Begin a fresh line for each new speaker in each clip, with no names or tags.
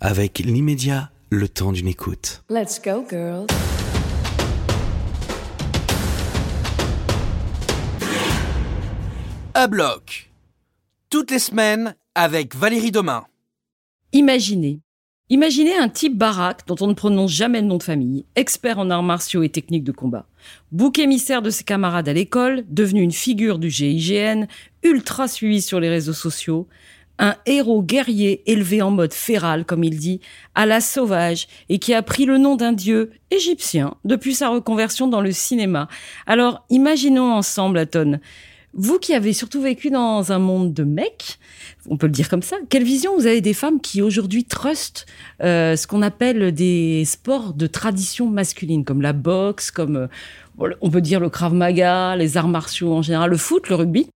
avec l'immédiat, le temps d'une écoute.
Let's go, girls.
À bloc. Toutes les semaines avec Valérie Domain.
Imaginez. Imaginez un type baraque dont on ne prononce jamais le nom de famille, expert en arts martiaux et techniques de combat, bouc émissaire de ses camarades à l'école, devenu une figure du GIGN, ultra suivi sur les réseaux sociaux, un héros guerrier élevé en mode féral, comme il dit, à la sauvage, et qui a pris le nom d'un dieu égyptien depuis sa reconversion dans le cinéma. Alors, imaginons ensemble, Aton, vous qui avez surtout vécu dans un monde de mecs, on peut le dire comme ça, quelle vision vous avez des femmes qui aujourd'hui trustent euh, ce qu'on appelle des sports de tradition masculine, comme la boxe, comme euh, on peut dire le krav maga, les arts martiaux en général, le foot, le rugby?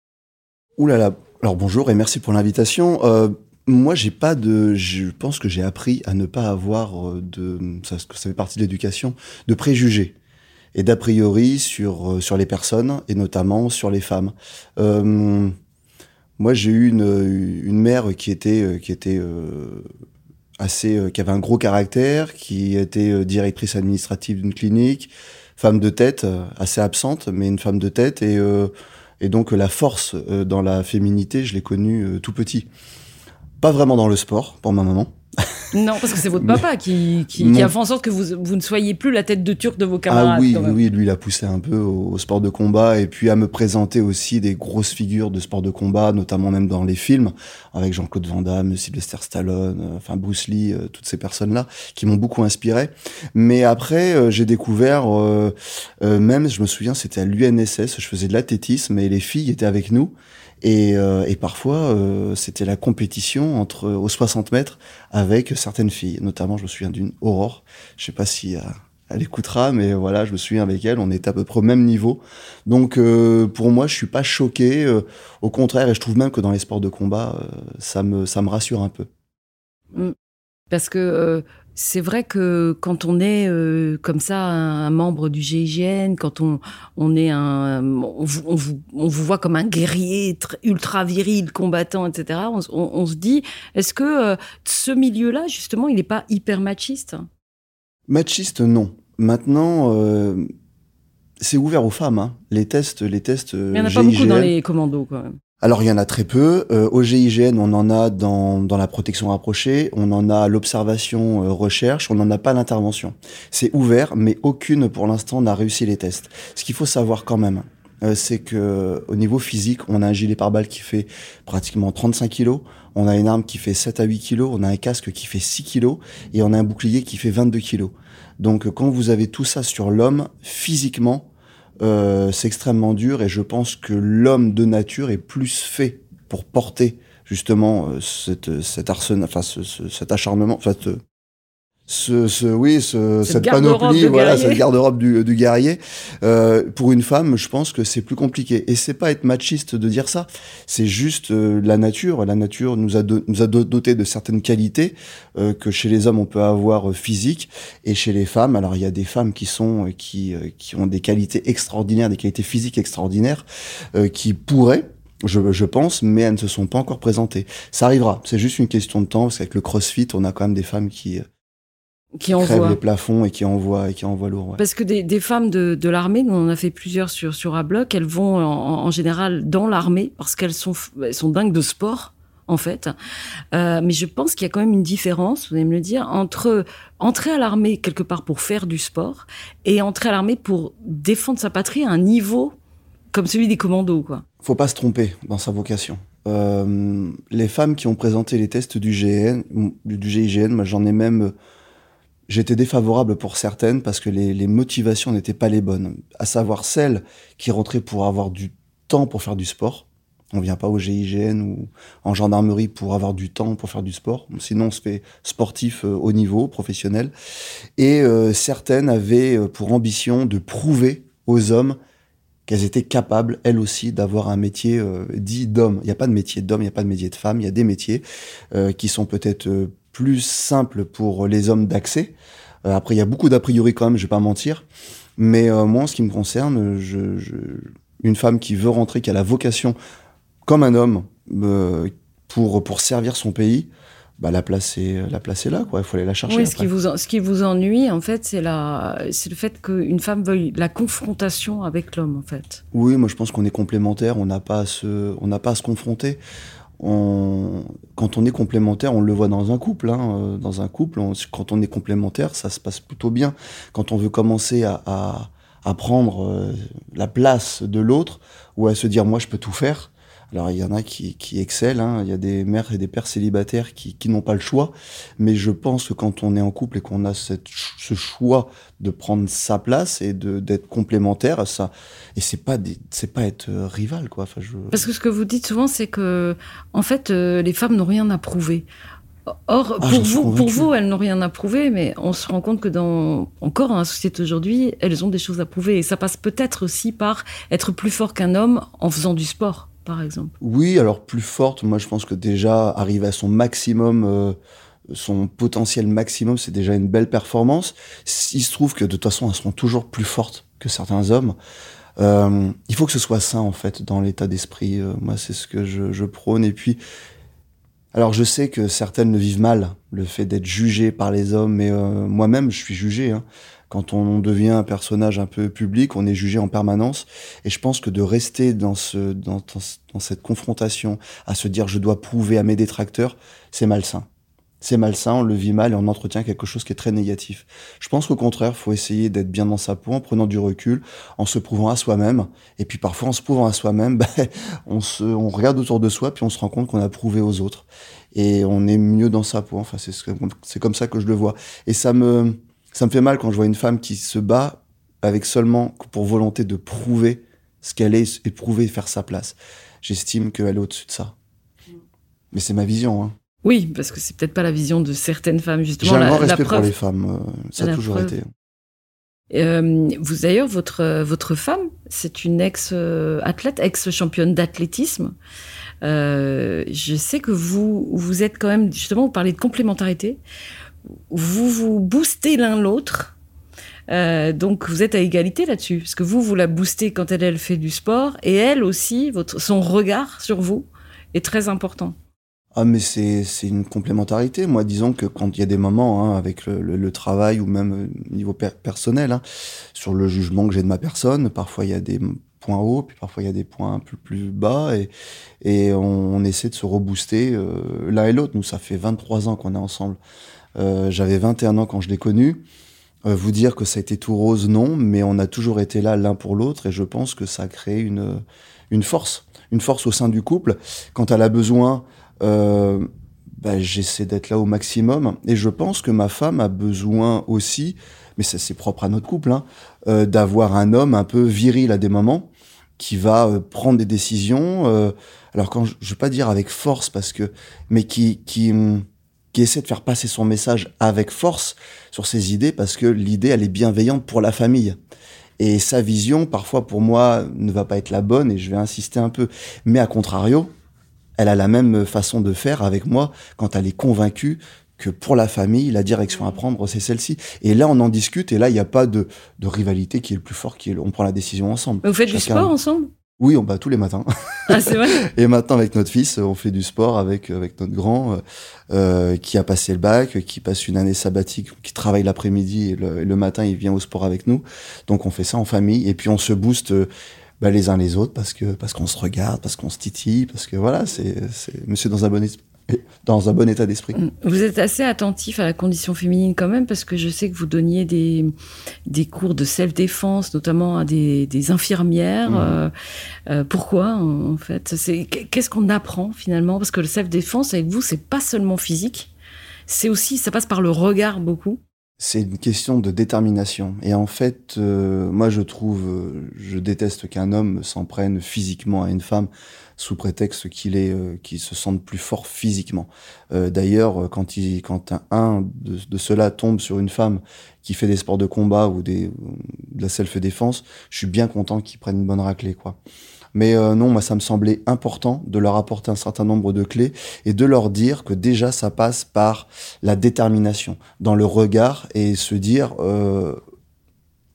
Ouh là là, alors bonjour et merci pour l'invitation. Euh, moi, j'ai pas de, je pense que j'ai appris à ne pas avoir euh, de, ça, ça fait partie de l'éducation, de préjugés et d'a priori sur euh, sur les personnes et notamment sur les femmes. Euh, moi, j'ai eu une, une mère qui était qui était euh, assez, qui avait un gros caractère, qui était directrice administrative d'une clinique, femme de tête, assez absente, mais une femme de tête et et donc la force euh, dans la féminité, je l'ai connue euh, tout petit. Pas vraiment dans le sport pour ma maman.
Non, parce que c'est votre papa qui, qui, qui, a fait en sorte que vous, vous ne soyez plus la tête de turc de vos camarades.
Ah oui, oui, lui, il a poussé un peu au, au, sport de combat et puis à me présenter aussi des grosses figures de sport de combat, notamment même dans les films, avec Jean-Claude Van Damme, Sylvester Stallone, euh, enfin Bruce Lee, euh, toutes ces personnes-là qui m'ont beaucoup inspiré. Mais après, euh, j'ai découvert, même, je me souviens, c'était à l'UNSS, je faisais de l'athlétisme et les filles étaient avec nous. Et, euh, et parfois, euh, c'était la compétition entre aux 60 mètres avec certaines filles. Notamment, je me souviens d'une Aurore. Je sais pas si euh, elle écoutera, mais voilà, je me souviens avec elle, on était à peu près au même niveau. Donc, euh, pour moi, je suis pas choqué. Euh, au contraire, et je trouve même que dans les sports de combat, ça me ça me rassure un peu.
Mm. Parce que c'est vrai que quand on est euh, comme ça un, un, membre du GIGN, quand on, on est un, on vous, on, vous, on vous voit comme un guerrier ultra viril, combattant, etc. On, se dit, est-ce que euh, ce milieu-là, justement, il n'est pas hyper machiste?
Machiste, non. Maintenant. Euh, c'est ouvert aux femmes, hein. les tests, les tests.
Il n'y en a GIGN. pas beaucoup dans les commandos, quand même.
Alors il y en a très peu. Euh, au GIGN, on en a dans, dans la protection rapprochée, on en a l'observation euh, recherche, on n'en a pas l'intervention. C'est ouvert, mais aucune pour l'instant n'a réussi les tests. Ce qu'il faut savoir quand même, euh, c'est que au niveau physique, on a un gilet pare-balles qui fait pratiquement 35 kilos, on a une arme qui fait 7 à 8 kilos, on a un casque qui fait 6 kilos, et on a un bouclier qui fait 22 kilos. Donc quand vous avez tout ça sur l'homme, physiquement, euh, c'est extrêmement dur et je pense que l'homme de nature est plus fait pour porter justement euh, cette, cet arsenal, enfin ce, ce, cet acharnement, enfin ce, ce oui, ce, cette, cette panoplie, voilà, cette garde-robe du, du guerrier. Euh, pour une femme, je pense que c'est plus compliqué. Et c'est pas être machiste de dire ça. C'est juste euh, la nature. La nature nous a, do, nous a doté de certaines qualités euh, que chez les hommes on peut avoir euh, physiques et chez les femmes. Alors il y a des femmes qui sont euh, qui qui ont des qualités extraordinaires, des qualités physiques extraordinaires, qui pourraient je, je, pense, mais elles ne se sont pas encore présentées. Ça arrivera, c'est juste une question de temps, parce qu'avec le crossfit, on a quand même des femmes qui,
qui envoie
les plafonds et qui envoie et qui envoie lourd. Ouais.
Parce que des, des femmes de, de l'armée, nous on en a fait plusieurs sur sur Abloc, elles vont en, en général dans l'armée parce qu'elles sont elles sont dingues de sport en fait. Euh, mais je pense qu'il y a quand même une différence, vous allez me le dire, entre entrer à l'armée quelque part pour faire du sport et entrer à l'armée pour défendre sa patrie à un niveau comme celui des commandos, quoi.
Faut pas se tromper dans sa vocation. Euh, les femmes qui ont présenté les tests du GN, du GIGN, moi j'en ai même J'étais défavorable pour certaines parce que les, motivations n'étaient pas les bonnes. À savoir celles qui rentraient pour avoir du temps pour faire du sport. On vient pas au GIGN ou en gendarmerie pour avoir du temps pour faire du sport. Sinon, on se fait sportif euh, haut niveau, professionnel. Et euh, certaines avaient euh, pour ambition de prouver aux hommes qu'elles étaient capables, elles aussi, d'avoir un métier euh, dit d'homme. Il n'y a pas de métier d'homme, il n'y a pas de métier de femme, il y a des métiers qui sont peut-être plus simple pour les hommes d'accès. Euh, après, il y a beaucoup d'a priori quand même, je vais pas mentir. Mais euh, moi, en ce qui me concerne, je, je, une femme qui veut rentrer, qui a la vocation, comme un homme, euh, pour, pour servir son pays, bah, la place est la place est là quoi il faut aller la chercher
Oui, ce
après.
qui, vous, en- ce qui vous ennuie, en fait, c'est la, c'est le fait qu'une femme veuille la confrontation avec l'homme, en fait.
Oui, moi je pense qu'on est complémentaires, on n'a pas à se, on n'a pas à se confronter. On, quand on est complémentaire, on le voit dans un couple. Hein, euh, dans un couple, quand on est complémentaire, ça se passe plutôt bien. Quand on veut commencer à, à, à prendre euh, la place de l'autre ou à se dire moi je peux tout faire. Alors il y en a qui, qui excellent, hein. il y a des mères et des pères célibataires qui, qui n'ont pas le choix, mais je pense que quand on est en couple et qu'on a cette, ce choix de prendre sa place et d'être complémentaire, ça, et c'est pas des- c'est pas être euh, rival quoi. Enfin, je...
Parce que ce que vous dites souvent, c'est que, en fait, euh, les femmes n'ont rien à prouver. Or,
Ah,
pour vous, elles n'ont rien à prouver, mais on se rend compte que dans encore dans la société aujourd'hui, elles ont des choses à prouver, et ça passe peut-être aussi par être plus fort qu'un homme en faisant du sport, exemple?
Oui, alors plus forte, moi je pense que déjà arriver à son maximum, euh, son potentiel maximum, c'est déjà une belle performance. Il se trouve que de toute façon, elles seront toujours plus fortes que certains hommes. Euh, il faut que ce soit sain en fait dans l'état d'esprit. Euh, moi, c'est ce que je, prône. Et puis, alors je sais que certaines le vivent mal, le fait d'être jugé par les hommes, mais moi-même, je suis jugé. Hein. Quand on devient un personnage un peu public, on est jugé en permanence. Et je pense que de rester dans, ce, dans, dans, cette confrontation, à se dire je dois prouver à mes détracteurs, c'est malsain. C'est malsain, on le vit mal et on entretient quelque chose qui est très négatif. Je pense qu'au contraire, faut essayer d'être bien dans sa peau en prenant du recul, en se prouvant à soi-même. Et puis parfois, en se prouvant à soi-même, ben, on, se, on regarde autour de soi, puis on se rend compte qu'on a prouvé aux autres. Et on est mieux dans sa peau. Enfin, c'est comme ça que je le vois. Et ça me, ça me fait mal quand je vois une femme qui se bat avec seulement pour volonté de prouver ce qu'elle est et prouver faire sa place. J'estime qu'elle est au-dessus de ça. Mais c'est ma vision. Hein.
Oui, parce que c'est peut-être pas la vision de certaines femmes,
J'ai
justement.
un
la,
grand respect
preuve,
pour les femmes. euh, ça a toujours
preuve.
été.
Euh, vous d'ailleurs, votre votre femme, c'est une ex-athlète, ex-championne d'athlétisme. Euh, je sais que vous vous êtes quand même justement vous parlez de complémentarité. Vous vous boostez l'un l'autre. Euh, donc vous êtes à égalité là-dessus, parce que vous vous la boostez quand elle fait du sport et elle aussi son regard sur vous est très important.
Ah mais c'est une complémentarité. Moi, disons que quand il y a des moments hein, avec le, travail ou même euh, niveau per- personnel, hein, sur le jugement que j'ai de ma personne, parfois il y a des points hauts, puis parfois il y a des points peu plus bas, et, on essaie de se rebooster euh, l'un et l'autre. Nous, ça fait 23 ans qu'on est ensemble. Euh, J'avais 21 ans quand je l'ai connu. Euh, vous dire que ça a été tout rose, non, mais on a toujours été là l'un pour l'autre, et je pense que ça a créé une, une force, une force au sein du couple. Quand elle a besoin euh, bah, j'essaie d'être là au maximum. Et je pense que ma femme a besoin aussi, mais ça c'est propre à notre couple, hein, euh, d'avoir un homme un peu viril à des moments, qui va euh, prendre des décisions. euh, alors quand je, je veux pas dire avec force parce que, mais qui qui hum, qui essaie de faire passer son message avec force sur ses idées parce que l'idée elle est bienveillante pour la famille. Et sa vision, parfois pour moi, ne va pas être la bonne et je vais insister un peu. Mais à contrario, elle a la même façon de faire avec moi quand elle est convaincue que pour la famille, la direction à prendre, c'est celle-ci. Et là, on en discute, et là, il n'y a pas de, de rivalité qui est le plus fort, qui est le- on prend la décision ensemble.
Mais vous faites du sport ensemble?
Oui, on bat tous les matins.
Ah c'est vrai.
Et maintenant, avec notre fils, on fait du sport avec, avec notre grand, euh, euh, qui a passé le bac, qui passe une année sabbatique, qui travaille l'après-midi, et le, matin, il vient au sport avec nous. Donc, on fait ça en famille, et puis on se booste euh, bah, les uns les autres, parce que parce qu'on se regarde, parce qu'on se titille, parce que voilà, c'est c'est- monsieur dans un bon, es- dans un bon état d'esprit.
Vous êtes assez attentif à la condition féminine quand même, parce que je sais que vous donniez des, des cours de self-défense, notamment à des, des infirmières.
Mhm.
Euh, euh, pourquoi, en, fait? Qu'est-ce qu'on apprend finalement? Parce que le self-défense, avec vous, c'est pas seulement physique, c'est aussi, ça passe par le regard beaucoup.
C'est une question de détermination. Et en fait, euh, moi, je trouve, je déteste qu'un homme s'en prenne physiquement à une femme sous prétexte qu'il est, euh, qu'il se sente plus fort physiquement. Euh, D'ailleurs, euh, quand il, quand un, un de, de ceux-là tombe sur une femme qui fait des sports de combat ou des, de la self-défense, je suis bien content qu'il prenne une bonne raclée, quoi. Mais euh, non, moi, ça me semblait important de leur apporter un certain nombre de clés et de leur dire que déjà, ça passe par la détermination dans le regard et se dire euh,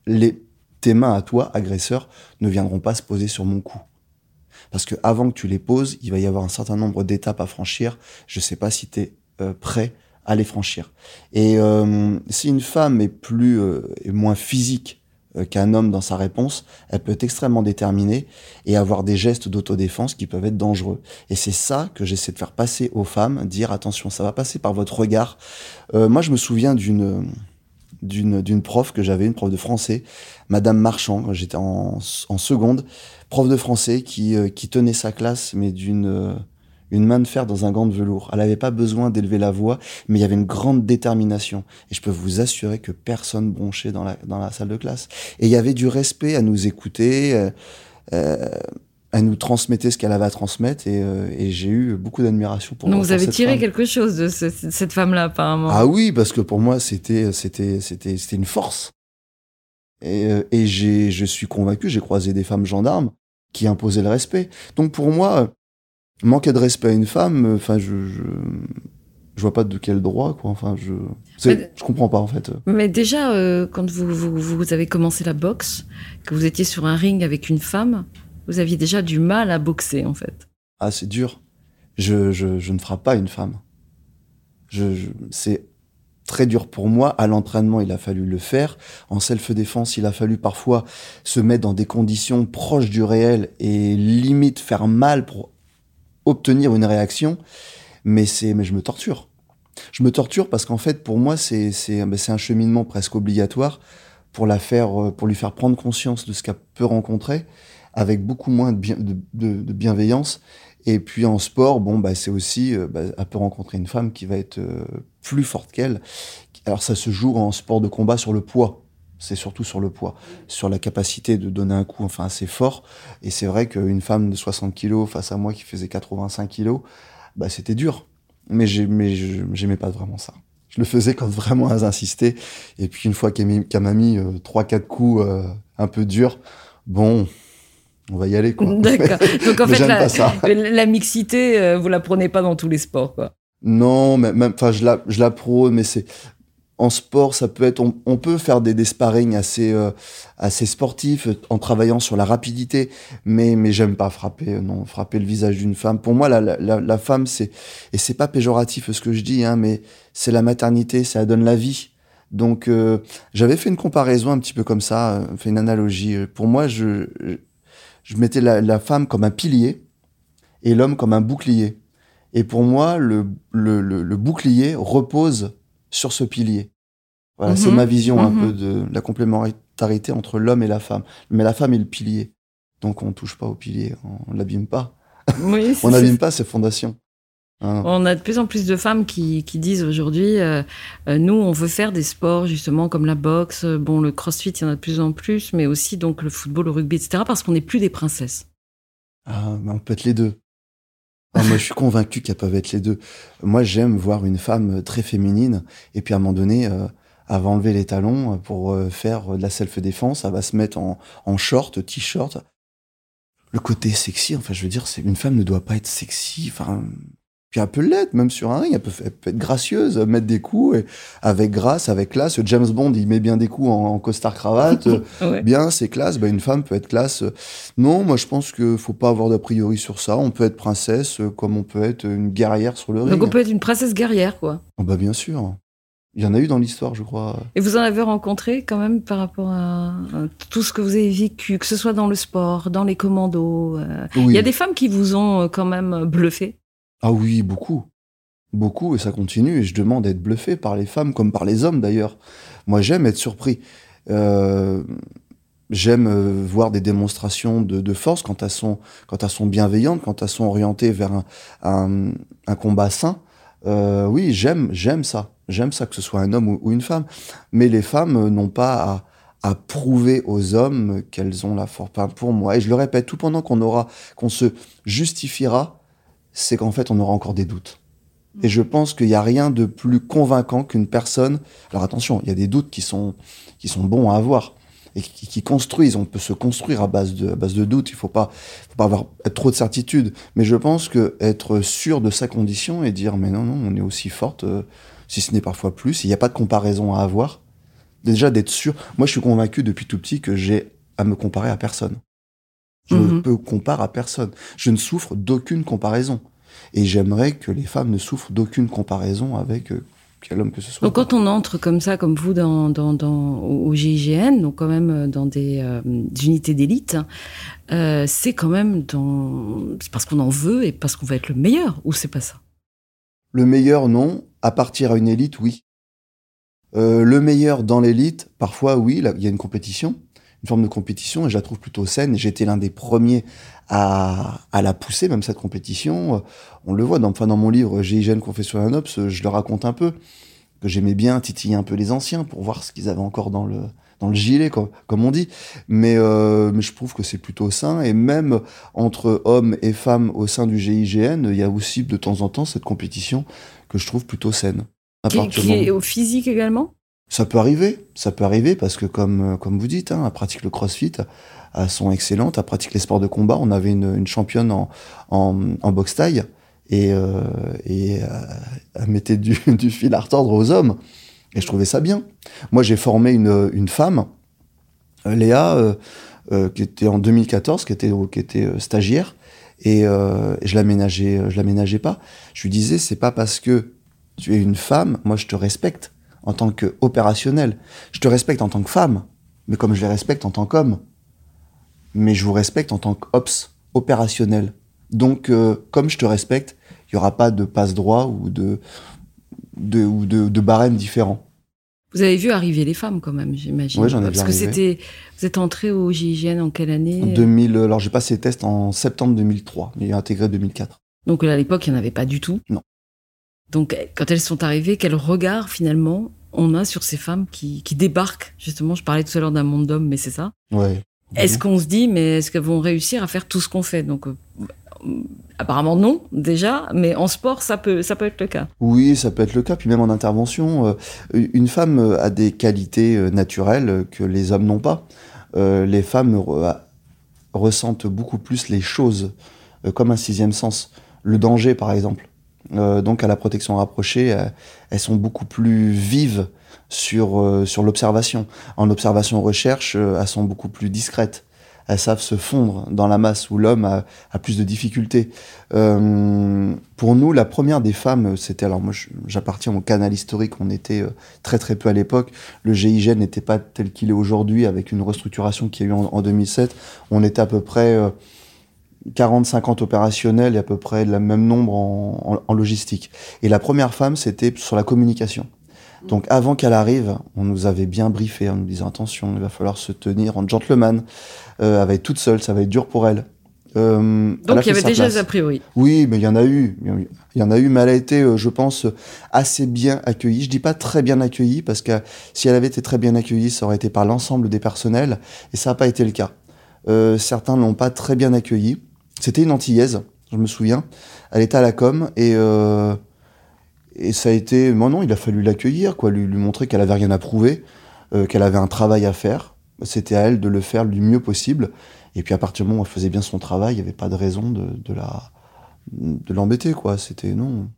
les, tes mains à toi, agresseur, ne viendront pas se poser sur mon cou. Parce que avant que tu les poses, il va y avoir un certain nombre d'étapes à franchir. Je sais pas si tu es euh, prêt à les franchir. Et euh, si une femme est plus est moins physique qu'un homme dans sa réponse, elle peut être extrêmement déterminée et avoir des gestes d'autodéfense qui peuvent être dangereux. Et c'est ça que j'essaie de faire passer aux femmes, dire attention, ça va passer par votre regard. moi, je me souviens d'une d'une prof que j'avais, une prof de français, Madame Marchand, quand j'étais en, en seconde, prof de français qui, qui tenait sa classe, mais d'une une main de fer dans un gant de velours. Elle n'avait pas besoin d'élever la voix, mais il y avait une grande détermination. Et je peux vous assurer que personne bronchait dans la, dans la salle de classe. Et il y avait du respect à nous écouter. Euh, euh elle nous transmettait ce qu'elle avait à transmettre et, euh, et j'ai eu beaucoup d'admiration pour.
Donc vous avez tiré quelque chose de cette femme-là apparemment.
Ah oui, parce que pour moi c'était c'était c'était c'était une force. Et, euh, et j'ai je suis convaincu, j'ai croisé des femmes gendarmes qui imposaient le respect. Donc pour moi, manquer de respect à une femme, euh, enfin, je, je, je, vois pas de quel droit, quoi. Enfin, je, je comprends pas, en fait.
Mais déjà, euh, quand vous, vous, vous, avez commencé la boxe, que vous étiez sur un ring avec une femme, vous aviez déjà du mal à boxer, en fait.
Ah, c'est dur. Je, je, ne frappe pas une femme. Je, c'est très dur pour moi. À l'entraînement, il a fallu le faire. En self-défense, il a fallu parfois se mettre dans des conditions proches du réel et limite faire mal pour obtenir une réaction, mais c'est, mais je me torture. Je me torture parce qu'en fait, pour moi, c'est, c'est, ben, un cheminement presque obligatoire pour la faire, euh, pour lui faire prendre conscience de ce qu'elle peut rencontrer, avec beaucoup moins de, bien, de, de, bienveillance. Et puis en sport, bon, bah, c'est aussi, bah, elle peut rencontrer une femme qui va être euh, plus forte qu'elle. Alors ça se joue en sport de combat sur le poids c'est surtout sur le poids, sur la capacité de donner un coup enfin assez fort. Et c'est vrai qu'une femme de 60 kilos face à moi qui faisait 85 kilos, bah c'était dur. Mais j'aimais pas vraiment ça. Je le faisais quand vraiment elles insistaient. Et puis une fois qu'elle m'a mis euh, trois, quatre coups euh, un peu durs, bon, on va y aller quoi.
D'accord. Donc en fait, la, la, mixité, euh, vous la prenez pas dans tous les sports quoi.
Non, mais même, enfin, je la, je la prône, mais c'est, en sport, ça peut être, on, peut faire des, des sparring assez, euh, assez sportifs en travaillant sur la rapidité, mais, mais j'aime pas frapper, euh, non, frapper le visage d'une femme. Pour moi, la, la, la femme, c'est, et c'est pas péjoratif ce que je dis, hein, mais c'est la maternité, ça donne la vie. Donc, euh, j'avais fait une comparaison un petit peu comme ça, fait une analogie. Pour moi, je, je mettais la, la femme comme un pilier et l'homme comme un bouclier. Et pour moi, le, le, le bouclier repose sur ce pilier. Voilà, c'est mhm. ma vision un peu mhm. de la complémentarité entre l'homme et la femme. Mais la femme est le pilier. Donc on touche pas au pilier, on l'abîme pas. on n'abîme pas ses fondations.
Ah on a de plus en plus de femmes qui, disent aujourd'hui, euh, euh, nous, on veut faire des sports justement comme la boxe, bon, le crossfit, il y en a de plus en plus, mais aussi donc le football, le rugby, etc., parce qu'on n'est plus des princesses.
Ah, mais on peut être les deux. Ah, moi, je suis convaincu qu'elles peuvent être les deux. Moi, j'aime voir une femme très féminine, et puis à un moment donné, euh, elle va enlever les talons pour faire de la self-défense, elle va se mettre en, en short, t-shirt. Le côté sexy, enfin, je veux dire, c'est une femme ne doit pas être sexy. Enfin, puis elle peut l'être, même sur un ring, elle peut, être gracieuse, mettre des coups, et avec grâce, avec classe. James Bond, il met bien des coups en, costard cravate, bien, c'est classe. Bah, une femme peut être classe. Non, moi je pense qu'il faut pas avoir d'a priori sur ça. On peut être princesse comme on peut être une guerrière sur le ring.
Donc on peut être une princesse guerrière, quoi.
Oh, bah bien sûr. Il y en a eu dans l'histoire, je crois.
Et vous en avez rencontré quand même par rapport à, tout ce que vous avez vécu, que ce soit dans le sport, dans les commandos. Euh. Il y a des femmes qui vous ont euh, quand même bluffé.
Ah oui, beaucoup. Beaucoup, et ça continue, et je demande à être bluffé par les femmes comme par les hommes d'ailleurs. Moi j'aime être surpris. Euh, j'aime euh, voir des démonstrations de, force quand elles, sont, quand elles sont bienveillantes, quand elles sont orientées vers un, combat sain. Euh, oui, j'aime, j'aime ça. J'aime ça que ce soit un homme ou, une femme. Mais les femmes n'ont pas à, à, prouver aux hommes qu'elles ont la force. pour moi, et je le répète, tout pendant qu'on aura, qu'on se justifiera c'est qu'en fait, on aura encore des doutes. Et je pense qu'il n'y a rien de plus convaincant qu'une personne. Alors attention, il y a des doutes qui sont, qui sont bons à avoir et qui, construisent. On peut se construire à base de, à base de doutes. Il ne faut pas, faut pas avoir être trop de certitude. Mais je pense que être sûr de sa condition et dire mais non, non, on est aussi forte, euh, si ce n'est parfois plus. Il n'y a pas de comparaison à avoir. Déjà d'être sûr. Moi, je suis convaincu depuis tout petit que j'ai à me comparer à personne. Je ne mhm. peux comparer à personne. Je ne souffre d'aucune comparaison. Et j'aimerais que les femmes ne souffrent d'aucune comparaison avec euh, quel homme que ce soit.
Donc quand on entre comme ça, comme vous, dans, dans, dans, au GIGN, donc quand même euh, dans des, euh, des unités d'élite, euh, c'est quand même dans... parce qu'on en veut et parce qu'on veut être le meilleur, ou c'est pas ça?
Le meilleur, non. À partir à une élite, oui. Le meilleur dans l'élite, parfois, oui, il y a une compétition, une forme de compétition, et je la trouve plutôt saine. J'étais l'un des premiers à, à la pousser, même cette compétition. Euh, On le voit dans, enfin, dans mon livre GIGN Confession d'un Ops, je le raconte un peu, que j'aimais bien titiller un peu les anciens pour voir ce qu'ils avaient encore dans le, dans le gilet, comme, comme on dit. Mais, euh, mais je trouve que c'est plutôt sain. Et même entre hommes et femmes au sein du GIGN, il y a aussi de temps en temps cette compétition que je trouve plutôt saine. À
qui, est au physique également?
Ça peut arriver, ça peut arriver parce que comme, euh, comme vous dites, hein, elle pratique le crossfit, elles sont excellentes, elle pratique les sports de combat. On avait une, une championne en, en, en boxe taille et, euh, et euh, elle mettait du, du fil à retordre aux hommes. Et je trouvais ça bien. Moi, j'ai formé une, une femme, euh, Léa, euh, euh, qui était en 2014, qui était, qui était stagiaire, et je l'aménageais, je l'aménageais pas. Je lui disais, c'est pas parce que tu es une femme, moi je te respecte en tant qu'opérationnel. Je te respecte en tant que femme, mais comme je les respecte en tant qu'homme. Mais je vous respecte en tant qu'ops opérationnel. Donc, euh, comme je te respecte, il n'y aura pas de passe-droit ou de, de, ou de, de barème différent.
Vous avez vu arriver les femmes quand même, j'imagine.
Ouais, j'en ai vu
Parce que c'était. Vous êtes entré au GIGN en quelle année?
En 2000, alors j'ai passé les tests en septembre 2003, mais intégré 2004.
Donc à l'époque, il n'y en avait pas du tout?
Non.
Donc quand elles sont arrivées, quel regard finalement on a sur ces femmes qui, qui débarquent? Justement, je parlais tout à l'heure d'un monde d'hommes, mais c'est ça.
Ouais.
Est-ce qu'on se dit, mais est-ce qu'elles vont réussir à faire tout ce qu'on fait? Donc euh, apparemment non, déjà, mais en sport, ça peut, ça peut être le cas.
Oui, ça peut être le cas. Puis même en intervention, euh, une femme euh, a des qualités naturelles que les hommes n'ont pas. Les femmes re- ressentent beaucoup plus les choses comme un sixième sens. Le danger, par exemple. Euh, donc à la protection rapprochée, euh, elles sont beaucoup plus vives sur, euh, sur l'observation. En observation-recherche, elles sont beaucoup plus discrètes. Elles savent se fondre dans la masse où l'homme a, plus de difficultés. Pour nous, la première des femmes, c'était alors moi, j'appartiens au canal historique. On était très très peu à l'époque. Le GIGN n'était pas tel qu'il est aujourd'hui, avec une restructuration qu'il y a eu en, en 2007. On était à peu près 40-50 opérationnels et à peu près le même nombre en, en- en logistique. Et la première femme, c'était sur la communication. Donc avant qu'elle arrive, on nous avait bien briefé en nous disant attention, il va falloir se tenir en gentleman. Euh, elle va être toute seule, ça va être dur pour elle. Euh,
Donc il y avait déjà des a priori.
Oui, mais il y en a eu. Il y en a eu, mais elle a été, euh, je pense, assez bien accueillie. Je dis pas très bien accueillie, parce que si elle avait été très bien accueillie, ça aurait été par l'ensemble des personnels, et ça n'a pas été le cas. Euh, certains l'ont pas très bien accueillie. C'était une antillaise, je me souviens. Elle était à la com, et, euh, et ça a été... Non, non, il a fallu l'accueillir, quoi, lui, lui montrer qu'elle avait rien à prouver, euh, qu'elle avait un travail à faire. C'était à elle de le faire du mieux possible. Et puis à partir du moment où elle faisait bien son travail, il n'y avait pas de raison de, de la de l'embêter quoi. C'était non.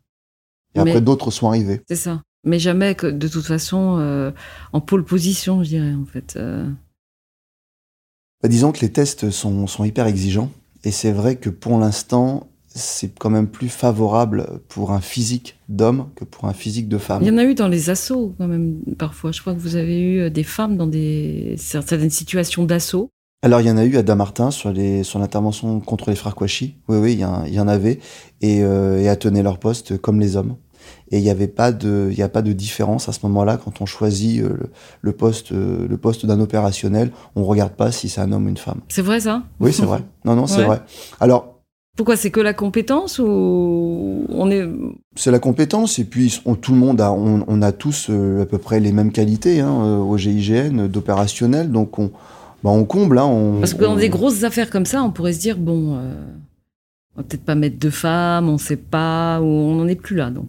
Et
Mais-
après d'autres sont arrivés.
C'est ça. Mais jamais que de toute façon euh, en pôle position, je dirais en fait.
Bah, disons que les tests sont, sont hyper exigeants et c'est vrai que pour l'instant c'est quand même plus favorable pour un physique d'homme que pour un physique de femme.
Il y en a eu dans les assauts quand même parfois. Je crois que vous avez eu euh, des femmes dans des certaines situations d'assaut.
Alors il y en a eu à Damartin sur les sur l'intervention contre les frères Kouachi. Oui oui, il y, en- avait et, euh, et leur poste comme les hommes. Et il n'y avait pas de il a pas de différence à ce moment-là quand on choisit euh, le, le poste euh, le poste d'un opérationnel, on regarde pas si c'est un homme ou une femme.
C'est vrai ça?
Oui, c'est vrai. Non non, c'est
Ouais.
vrai. Alors
Pourquoi? C'est que la compétence ou on est
c'est la compétence et puis on- tout le monde a on, on a tous euh, à peu près les mêmes qualités hein, au GIGN d'opérationnel donc on bah, on comble hein, on,
parce que dans
on-
des grosses affaires comme ça, on pourrait se dire bon, euh, on va peut-être pas mettre de femmes, on sait pas, ou on n'en est plus là donc.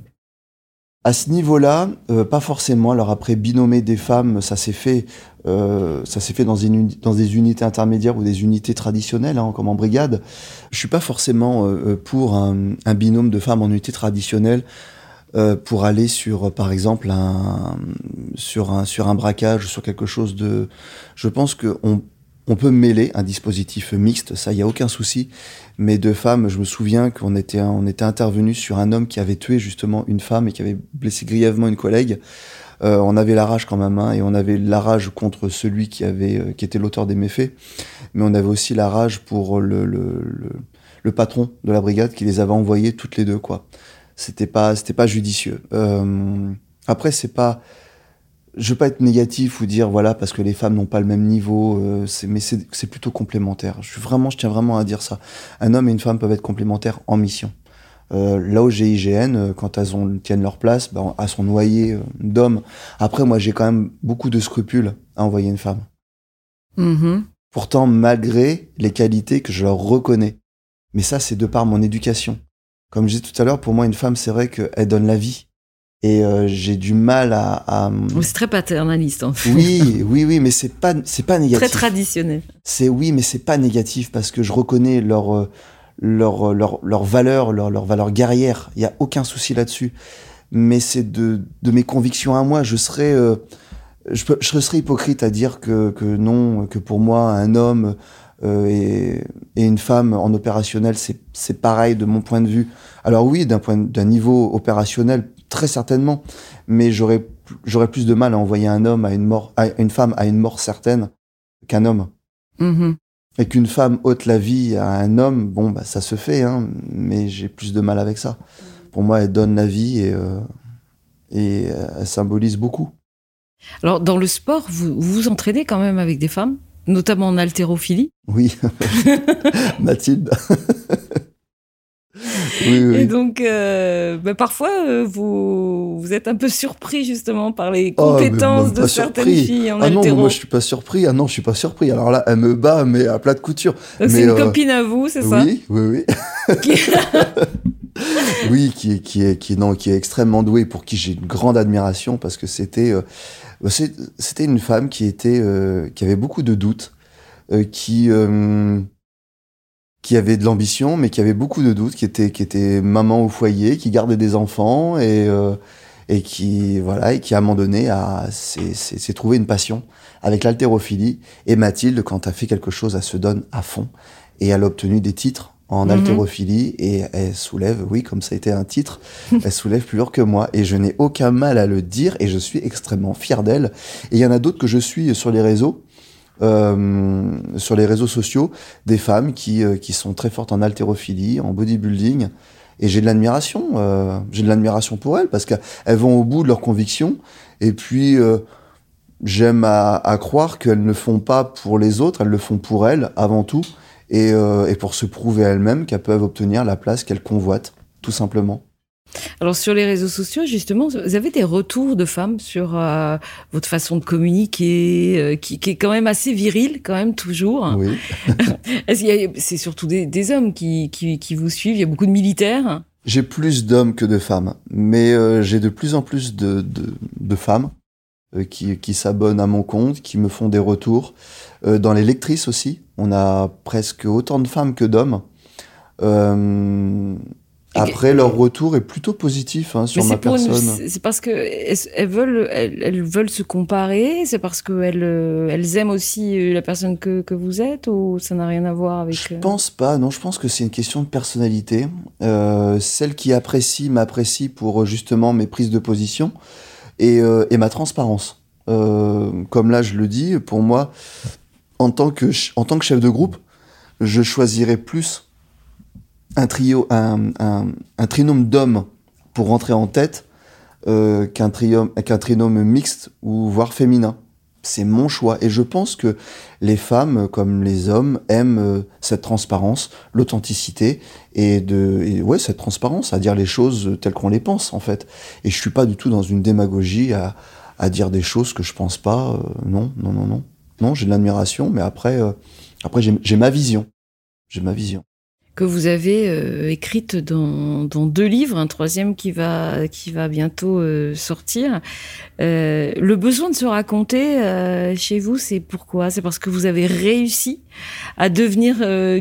À ce niveau-là, euh, pas forcément. Alors après, binommer des femmes, ça s'est fait, euh, ça s'est fait dans, des unités intermédiaires ou des unités traditionnelles, hein, comme en brigade. Je suis pas forcément euh, pour un, binôme de femmes en unité traditionnelle pour aller sur, par exemple, un, sur un sur un sur quelque chose de. Je pense que on peut mêler un dispositif mixte, ça, il y a aucun souci. Mais deux femmes, je me souviens qu'on était, on était intervenu sur un homme qui avait tué justement une femme et qui avait blessé grièvement une collègue. Euh, on avait la rage quand même, hein, et on avait la rage contre celui qui avait, euh, qui était l'auteur des méfaits, mais on avait aussi la rage pour le, le, le, patron de la brigade qui les avait envoyés toutes les deux, quoi. C'était pas, c'était pas judicieux. Euh, après, c'est pas, je veux pas être négatif ou dire voilà parce que les femmes n'ont pas le même niveau, euh, mais c'est plutôt complémentaire. Je suis vraiment, je tiens vraiment à dire ça. Un homme et une femme peuvent être complémentaires en mission. Euh, là au GIGN, euh, quand elles ont, tiennent leur place, ben, elles sont noyées euh, d'hommes. Après, moi, j'ai quand même beaucoup de scrupules à envoyer une femme.
Mhm.
Pourtant, malgré les qualités que je leur reconnais. Mais ça, c'est de par mon éducation. Comme je disais tout à l'heure, pour moi, une femme, c'est vrai qu'elle donne la vie. Et euh, j'ai du mal à. à...
C'est très paternaliste, en fait.
Oui, oui, oui, mais c'est pas, c'est pas négatif.
Très traditionnel.
C'est oui, mais c'est pas négatif parce que je reconnais leur, euh, leur, leur, leur valeur, leur, leur valeur guerrière. Il y a aucun souci là-dessus. Mais c'est de, de mes convictions à moi. Je serais, euh, je, peux, je serais hypocrite à dire que, que non, que pour moi, un homme euh, et, et, une femme en opérationnel, c'est, c'est pareil de mon point de vue. Alors oui, d'un point, d'un niveau opérationnel, très certainement, mais j'aurais, j'aurais plus de mal à envoyer un homme à une mort, à une femme à une mort certaine qu'un homme.
Mmh.
Et qu'une femme ôte la vie à un homme, bon, bah, ça se fait, hein, mais j'ai plus de mal avec ça. Pour moi, elle donne la vie et, euh, et elle symbolise beaucoup.
Alors, dans le sport, vous vous entraînez quand même avec des femmes, notamment en haltérophilie
Oui, Mathilde. oui, oui.
Et donc, euh, bah, parfois, euh, vous, vous êtes un peu surpris justement par les compétences
oh,
de certaines
surpris.
filles en
ah non, moi je suis pas surpris. Ah non, je suis pas surpris. Alors là, elle me bat, mais à plat de couture.
Donc, c'est une copine à vous, c'est ça?
Oui, oui, oui.
Qui-
oui, qui est, qui est, qui est, non, qui est extrêmement douée, pour qui j'ai une grande admiration, parce que c'était, euh, c'est- c'était une femme qui était, euh, qui avait beaucoup de doutes, euh, qui, euh, qui avait de l'ambition, mais qui avait beaucoup de doutes, qui était, qui était maman au foyer, qui gardait des enfants et, euh, et qui, voilà, et qui à un moment donné a, s'est, trouvé une passion avec l'haltérophilie. Et Mathilde, quand elle fait quelque chose, elle se donne à fond et elle a obtenu des titres en
Mhm.
haltérophilie et elle soulève, oui, comme ça a été un titre, elle soulève plus lourd que moi et je n'ai aucun mal à le dire et je suis extrêmement fier d'elle. Et il y en a d'autres que je suis sur les réseaux, euh, sur les réseaux sociaux, des femmes qui, euh, qui sont très fortes en haltérophilie, en bodybuilding. Et j'ai de l'admiration, euh, j'ai de l'admiration pour elles parce qu'elles vont au bout de leurs convictions. Et puis, euh, j'aime à, à croire qu'elles ne font pas pour les autres, elles le font pour elles avant tout. Et, euh, et pour se prouver elles-mêmes qu'elles peuvent obtenir la place qu'elles convoitent, tout simplement.
Alors sur les réseaux sociaux, justement, vous avez des retours de femmes sur euh, votre façon de communiquer, euh, qui, qui est quand même assez virile, quand même toujours.
Oui.
Est-ce qu'il y a- c'est surtout des, des hommes qui, qui, qui vous suivent Il y a beaucoup de militaires.
J'ai plus d'hommes que de femmes, mais euh, j'ai de plus en plus de, de, de femmes qui, qui s'abonnent à mon compte, qui me font des retours. Dans les lectrices aussi, on a presque autant de femmes que d'hommes. Euh, après, leur retour est plutôt positif hein, sur
Mais
ma
une-
personne.
c'est parce que elles, elles veulent, elles, elles veulent se comparer. C'est parce que elles, euh, elles aiment aussi euh, la personne que, que vous êtes, ou ça n'a rien à voir avec.
Je
euh,
pense pas, non, je pense que c'est une question de personnalité. Euh, celle qui apprécie m'apprécie pour justement mes prises de position et, euh, et ma transparence. Euh, comme là, je le dis, pour moi, en tant que, en tant que chef de groupe, je choisirais plus un trio, un, un, un trinôme d'hommes pour rentrer en tête euh, qu'un triome- qu'un trinôme mixte ou voire féminin. C'est mon choix et je pense que les femmes comme les hommes aiment euh, cette transparence, l'authenticité et de ouais cette transparence à dire les choses telles qu'on les pense en fait. Et je suis pas du tout dans une démagogie à, à dire des choses que je pense pas. euh, non non non non non j'ai de l'admiration mais après euh, après j'ai ma vision j'ai ma vision.
Que vous avez euh, écrite dans, deux livres, un troisième qui va, qui va bientôt euh, sortir. Euh, le besoin de se raconter euh, chez vous, c'est pourquoi? C'est parce que vous avez réussi à devenir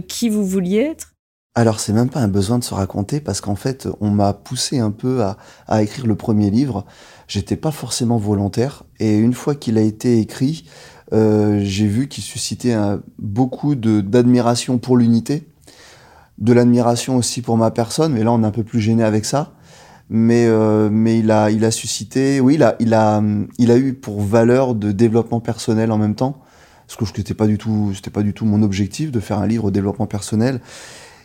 qui vous vouliez être?
Alors c'est même pas un besoin de se raconter parce qu'en fait on m'a poussé un peu à, écrire le premier livre. J'étais pas forcément volontaire et une fois qu'il a été écrit, j'ai vu qu'il suscitait un, beaucoup d'admiration pour l'unité, de l'admiration aussi pour ma personne, mais là on est un peu plus gêné avec ça. Mais, euh, mais il, a, il a suscité, oui, il a, il, a, il a eu pour valeur de développement personnel en même temps, parce que ce n'était pas, du tout- pas du tout mon objectif de faire un livre au développement personnel,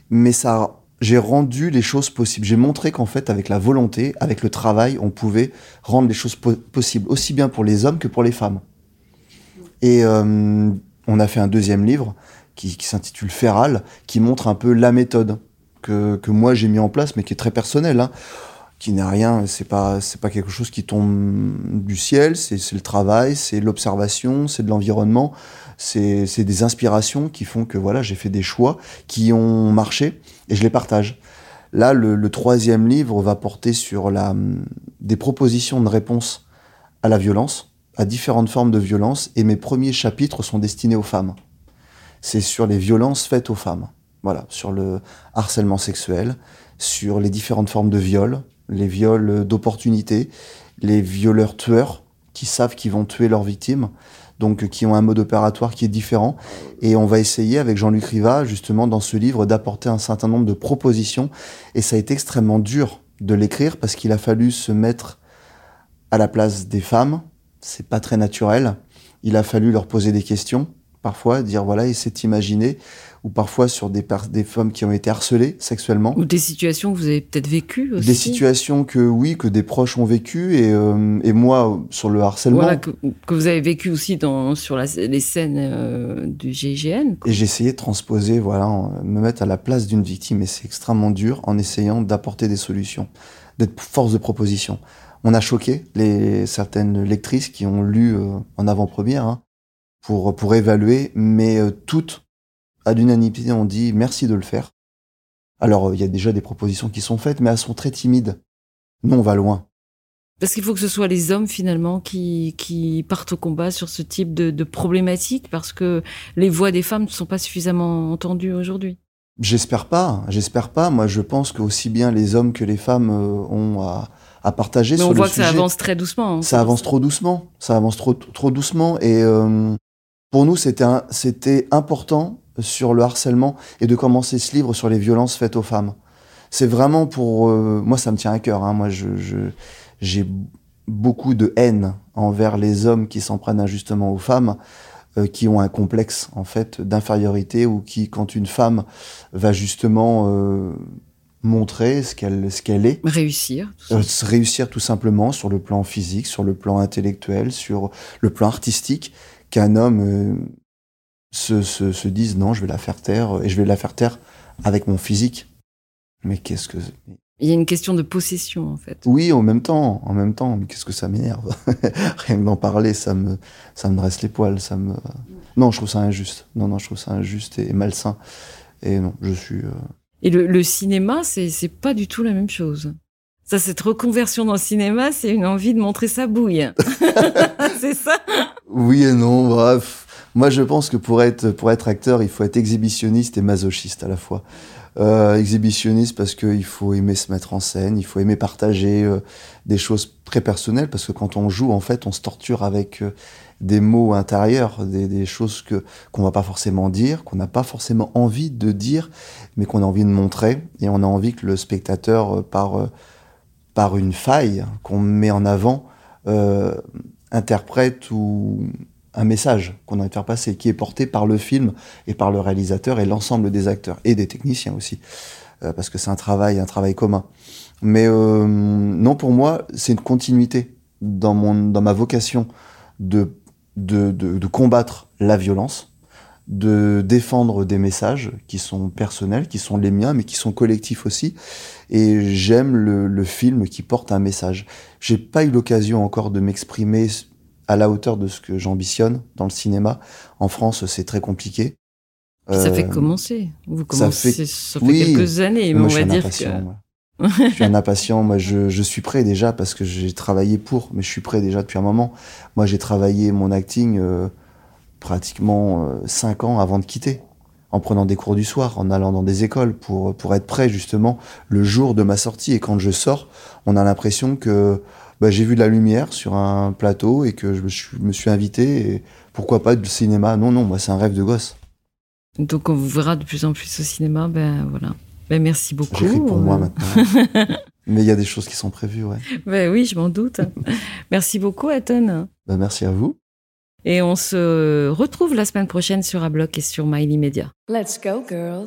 mais ça, j'ai rendu les choses possibles. J'ai montré qu'en fait, avec la volonté, avec le travail, on pouvait rendre les choses po- possibles, aussi bien pour les hommes que pour les femmes. Et euh, on a fait un deuxième livre qui, s'intitule Feral, qui montre un peu la méthode que, que moi j'ai mis en place, mais qui est très personnelle, hein, qui n'est rien, c'est pas, c'est pas quelque chose qui tombe du ciel, c'est le travail, c'est l'observation, c'est de l'environnement, c'est c'est des inspirations qui font que voilà, j'ai fait des choix qui ont marché et je les partage. Là, le, le troisième livre va porter sur la, des propositions de réponse à la violence, à différentes formes de violence, et mes premiers chapitres sont destinés aux femmes. C'est sur les violences faites aux femmes. Voilà, sur le harcèlement sexuel, sur les différentes formes de viol, les viols d'opportunité, les violeurs tueurs qui savent qu'ils vont tuer leurs victimes, donc qui ont un mode opératoire qui est différent. Et on va essayer avec Jean-Luc Riva, justement, dans ce livre, d'apporter un certain nombre de propositions. Et ça a été extrêmement dur de l'écrire parce qu'il a fallu se mettre à la place des femmes. C'est pas très naturel. Il a fallu leur poser des questions, parfois, dire voilà, et c'est imaginer, ou parfois sur des, femmes qui ont été harcelées sexuellement.
Ou des situations que vous avez peut-être vécues aussi.
Des situations que oui, que des proches ont vécues, et, euh, et moi, sur le harcèlement,
Voilà, que, que vous avez vécu aussi dans, sur la- les scènes euh, du GIGN. quoi.
Et j'ai essayé de transposer, voilà, en- me mettre à la place d'une victime, et c'est extrêmement dur en essayant d'apporter des solutions, d'être force de proposition. On a choqué les, certaines lectrices qui ont lu euh, en avant-première hein, pour, pour évaluer, mais euh, toutes, à l'unanimité, ont dit merci de le faire. Alors, euh, il y a déjà des propositions qui sont faites, mais elles sont très timides. Nous, on va loin.
Parce qu'il faut que ce soit les hommes finalement qui, qui partent au combat sur ce type de, de problématique parce que les voix des femmes ne sont pas suffisamment entendues aujourd'hui.
J'espère pas, j'espère pas. Moi, je pense que aussi bien les hommes que les femmes euh, ont à, à partager
Mais
sur
on
le
voit que ça avance très doucement. hein.
ça avance trop doucement. Ça avance trop, trop doucement. Et euh, pour nous, c'était important sur le harcèlement et de commencer ce livre sur les violences faites aux femmes. C'est vraiment pour euh, moi, ça me tient à cœur. Hein. Moi, je je- j'ai beaucoup de haine envers les hommes qui s'en prennent injustement aux femmes, euh, qui ont un complexe en fait d'infériorité ou qui, quand une femme va justement euh, montrer ce qu'elle ce qu'elle est,
Réussir.
euh, réussir tout simplement sur le plan physique, sur le plan intellectuel, sur le plan artistique, qu'un homme euh, se, se, se dise non, je vais la faire taire, euh, et je vais la faire taire avec mon physique. Mais qu'est-ce que...
Il y a une question de possession en fait.
Oui, en même temps, en même temps, mais qu'est-ce que ça m'énerve? Rien que d'en parler, ça me, ça me dresse les poils, ça me... Non, je trouve ça injuste. Non, non, je trouve ça injuste et, malsain. Et non, je suis... euh,
Et le, le cinéma, c'est c'est pas du tout la même chose. Ça, cette reconversion dans le cinéma, c'est une envie de montrer sa bouille. c'est ça
Oui et non, bref. Moi, je pense que pour être, pour être acteur, il faut être exhibitionniste et masochiste à la fois. Euh, exhibitionniste parce qu'il faut aimer se mettre en scène, il faut aimer partager euh, des choses très personnelles, parce que quand on joue, en fait, on se torture avec euh, des mots intérieurs, des, des choses que qu'on va pas forcément dire, qu'on n'a pas forcément envie de dire, mais qu'on a envie de montrer, et on a envie que le spectateur, par, par une faille qu'on met en avant, euh, interprète ou un message qu'on a envie de faire passer, qui est porté par le film et par le réalisateur et l'ensemble des acteurs et des techniciens aussi, euh, parce que c'est un travail, un travail commun. Mais euh, non, pour moi, c'est une continuité dans mon, dans ma vocation de, de, de, de combattre la violence, de défendre des messages qui sont personnels, qui sont les miens, mais qui sont collectifs aussi. Et j'aime le, le film qui porte un message. J'ai pas eu l'occasion encore de m'exprimer à la hauteur de ce que j'ambitionne dans le cinéma. En France, c'est très compliqué.
Puis Ça fait
Euh,
commencer. Vous
ça
commencez,
fait-
ça fait,
oui.
quelques années, mais on
je
va dire
impatient.
que.
moi. je suis un impatient. Moi, je, je suis prêt déjà parce que j'ai travaillé pour, mais je suis prêt déjà depuis un moment. Moi, j'ai travaillé mon acting euh, pratiquement euh, cinq ans avant de quitter, en prenant des cours du soir, en allant dans des écoles pour pour être prêt justement le jour de ma sortie. Et quand je sors, on a l'impression que bah, j'ai vu de la lumière sur un plateau et que je me suis, me suis invité. Et pourquoi pas du cinéma Non, non, moi c'est un rêve de gosse.
Donc on vous verra de plus en plus au cinéma. Ben voilà. Ben merci beaucoup.
J'écris pour moi
Euh,
maintenant. Mais il y a des choses qui sont prévues, ouais.
Ben oui, je m'en doute. merci beaucoup, Aton.
Bah, merci à vous.
Et on se retrouve la semaine prochaine sur Abloc et sur Maily Media.
Let's go, girls.